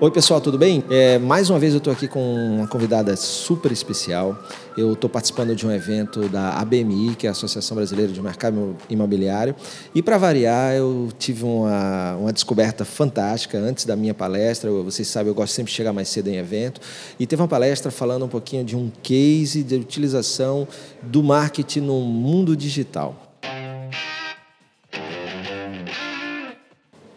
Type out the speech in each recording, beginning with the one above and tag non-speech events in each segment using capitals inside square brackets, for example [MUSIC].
Oi, pessoal, tudo bem? É, mais uma vez eu estou aqui com uma convidada super especial. Eu estou participando de um evento da ABMI, que é a Associação Brasileira de Mercado Imobiliário. E, para variar, eu tive uma, uma descoberta fantástica antes da minha palestra. Vocês sabem, eu gosto sempre de chegar mais cedo em evento. E teve uma palestra falando um pouquinho de um case de utilização do marketing no mundo digital.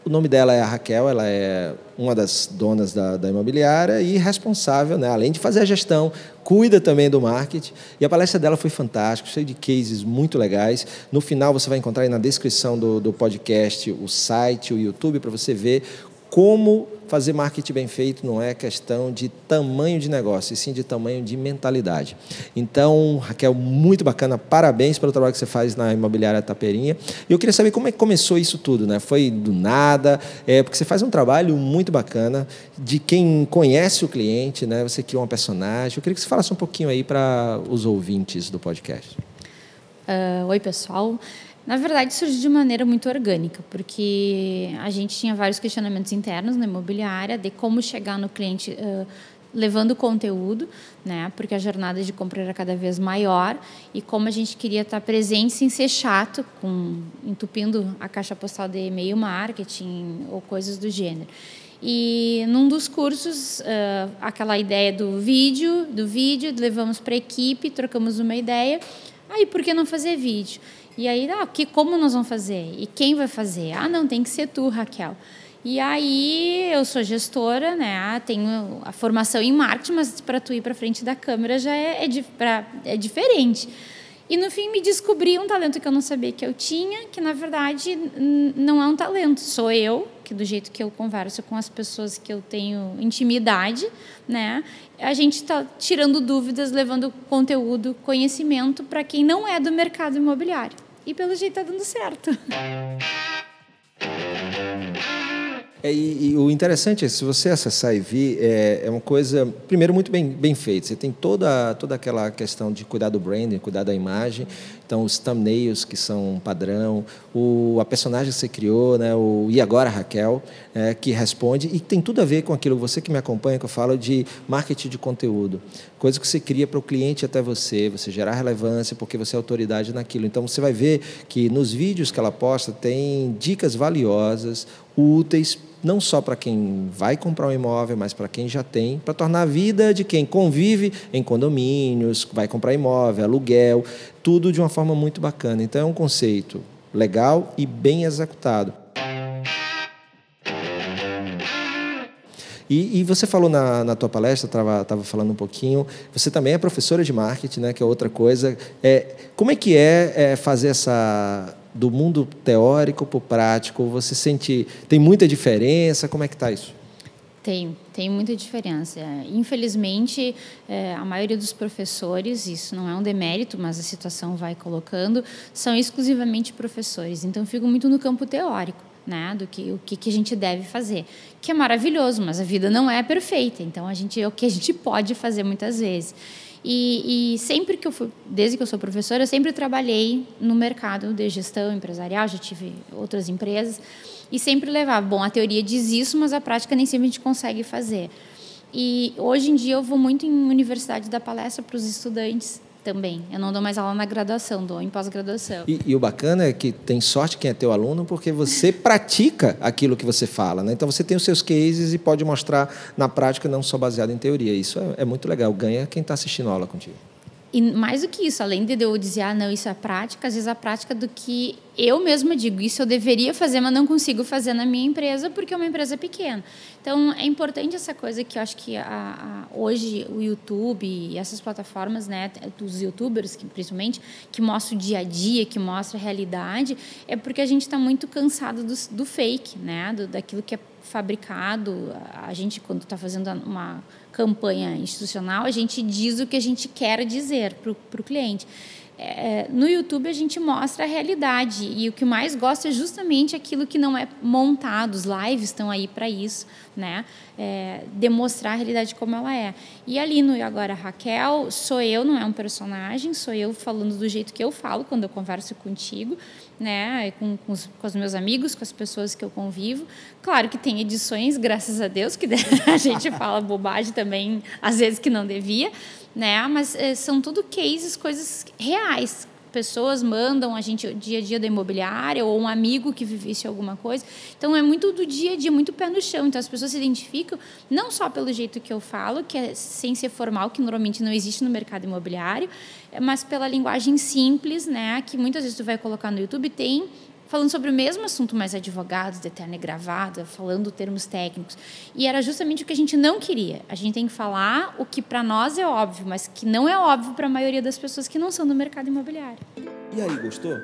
O nome dela é Raquel, ela é uma das donas da, da imobiliária e responsável, né, além de fazer a gestão, cuida também do marketing. E a palestra dela foi fantástica, cheia de cases muito legais. No final, você vai encontrar aí na descrição do, do podcast o site, o YouTube, para você ver como fazer marketing bem feito não é questão de tamanho de negócio, e sim de tamanho de mentalidade. Então, Raquel, muito bacana, parabéns pelo trabalho que você faz na imobiliária Taperinha. E eu queria saber como é que começou isso tudo, né? Foi do nada, é, porque você faz um trabalho muito bacana de quem conhece o cliente, né? Você criou uma personagem. Eu queria que você falasse um pouquinho aí para os ouvintes do podcast. Uh, oi, pessoal. Na verdade, surgiu de maneira muito orgânica, porque a gente tinha vários questionamentos internos na imobiliária de como chegar no cliente uh, levando conteúdo, né? Porque a jornada de compra era cada vez maior e como a gente queria estar presente sem ser chato, com entupindo a caixa postal de e-mail marketing ou coisas do gênero. E num dos cursos, uh, aquela ideia do vídeo, do vídeo, levamos para a equipe, trocamos uma ideia. Aí, por que não fazer vídeo? E aí, ah, que, como nós vamos fazer? E quem vai fazer? Ah, não, tem que ser tu, Raquel. E aí, eu sou gestora, né? Ah, tenho a formação em marketing, mas para tu ir para frente da câmera já é, é, pra, é diferente. E no fim me descobri um talento que eu não sabia que eu tinha, que na verdade não é um talento, sou eu, que do jeito que eu converso com as pessoas que eu tenho intimidade, né? A gente está tirando dúvidas, levando conteúdo, conhecimento para quem não é do mercado imobiliário. E pelo jeito está dando certo. É, e, e, o interessante é, se você acessar e vir, é, é uma coisa, primeiro, muito bem, bem feita. Você tem toda, toda aquela questão de cuidar do branding, cuidar da imagem. Então, os thumbnails, que são padrão, o, a personagem que você criou, né, o E Agora Raquel, é, que responde, e tem tudo a ver com aquilo, você que me acompanha, que eu falo de marketing de conteúdo. Coisa que você cria para o cliente até você, você gerar relevância, porque você é autoridade naquilo. Então, você vai ver que nos vídeos que ela posta, tem dicas valiosas, úteis não só para quem vai comprar um imóvel, mas para quem já tem, para tornar a vida de quem convive em condomínios, vai comprar imóvel, aluguel, tudo de uma forma muito bacana. Então é um conceito legal e bem executado. E, e, você falou na, na tua palestra, estava falando um pouquinho, você também é professora de marketing, né, que é outra coisa. É, como é que é, é fazer essa do mundo teórico para o prático? Você sente tem muita diferença? Como é que está isso? Tem, tem muita diferença. Infelizmente, é, a maioria dos professores, isso não é um demérito, mas a situação vai colocando, são exclusivamente professores. Então, fico muito no campo teórico. Né, do que o que, que a gente deve fazer, que é maravilhoso, mas a vida não é perfeita. Então a gente é o que a gente pode fazer muitas vezes. E, e, sempre que eu fui, desde que eu sou professora, eu sempre trabalhei no mercado de gestão empresarial, já tive outras empresas, e sempre levava, bom, a teoria diz isso, mas a prática nem sempre a gente consegue fazer. E hoje em dia eu vou muito em universidade dar palestra para os estudantes também. Eu não dou mais aula na graduação, dou em pós-graduação. E, e, o bacana é que tem sorte quem é teu aluno, porque você pratica aquilo que você fala. Né? Então você tem os seus cases e pode mostrar na prática, não só baseado em teoria. Isso é, é muito legal. Ganha quem está assistindo a aula contigo. E mais do que isso, além de eu dizer, ah, não, isso é prática, às vezes a prática do que eu mesma digo, isso eu deveria fazer, mas não consigo fazer na minha empresa porque é uma empresa pequena. Então, é importante essa coisa que eu acho que a, a, hoje o YouTube e essas plataformas, né, dos youtubers, que, principalmente, que mostram o dia a dia, que mostram a realidade, é porque a gente está muito cansado do, do fake, né, do, daquilo que é fabricado. A gente, quando está fazendo uma campanha institucional, a gente diz o que a gente quer dizer para o cliente. É, no YouTube a gente mostra a realidade e o que mais gosta é justamente aquilo que não é montado. Os lives estão aí para isso, né? É, demonstrar a realidade como ela é. E ali no Agora Raquel, sou eu, não é um personagem, sou eu falando do jeito que eu falo quando eu converso contigo, né, com, com, os, com os meus amigos, com as pessoas que eu convivo. Claro que tem edições, graças a Deus, que [LAUGHS] a gente fala bobagem também, às vezes que não devia, né? Mas é, são tudo cases, coisas reais, pessoas mandam a gente o dia a dia da imobiliária ou um amigo que vivesse alguma coisa. Então é muito do dia a dia, muito pé no chão. Então as pessoas se identificam não só pelo jeito que eu falo, que é sem ser formal, que normalmente não existe no mercado imobiliário, mas pela linguagem simples, né, que muitas vezes tu vai colocar no YouTube tem falando sobre o mesmo assunto, mas advogados, de terno e gravata, falando termos técnicos. E era justamente o que a gente não queria. A gente tem que falar o que para nós é óbvio, mas que não é óbvio para a maioria das pessoas que não são do mercado imobiliário. E aí, gostou?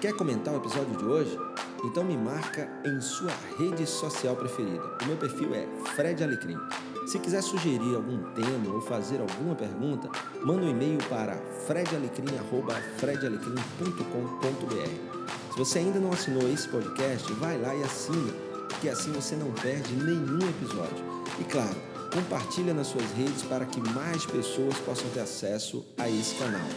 Quer comentar o episódio de hoje? Então me marca em sua rede social preferida. O meu perfil é Fred Alecrim. Se quiser sugerir algum tema ou fazer alguma pergunta, manda um e-mail para fredalecrim.com.br. Se você ainda não assinou esse podcast, vai lá e assina, porque assim você não perde nenhum episódio. E claro, compartilha nas suas redes para que mais pessoas possam ter acesso a esse canal.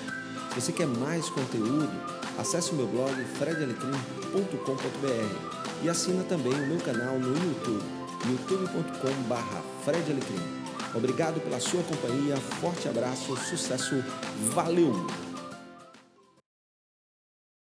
Se você quer mais conteúdo, acesse o meu blog fredalecrim.com.br e assina também o meu canal no YouTube, youtube.com.br Obrigado pela sua companhia, forte abraço, sucesso, valeu!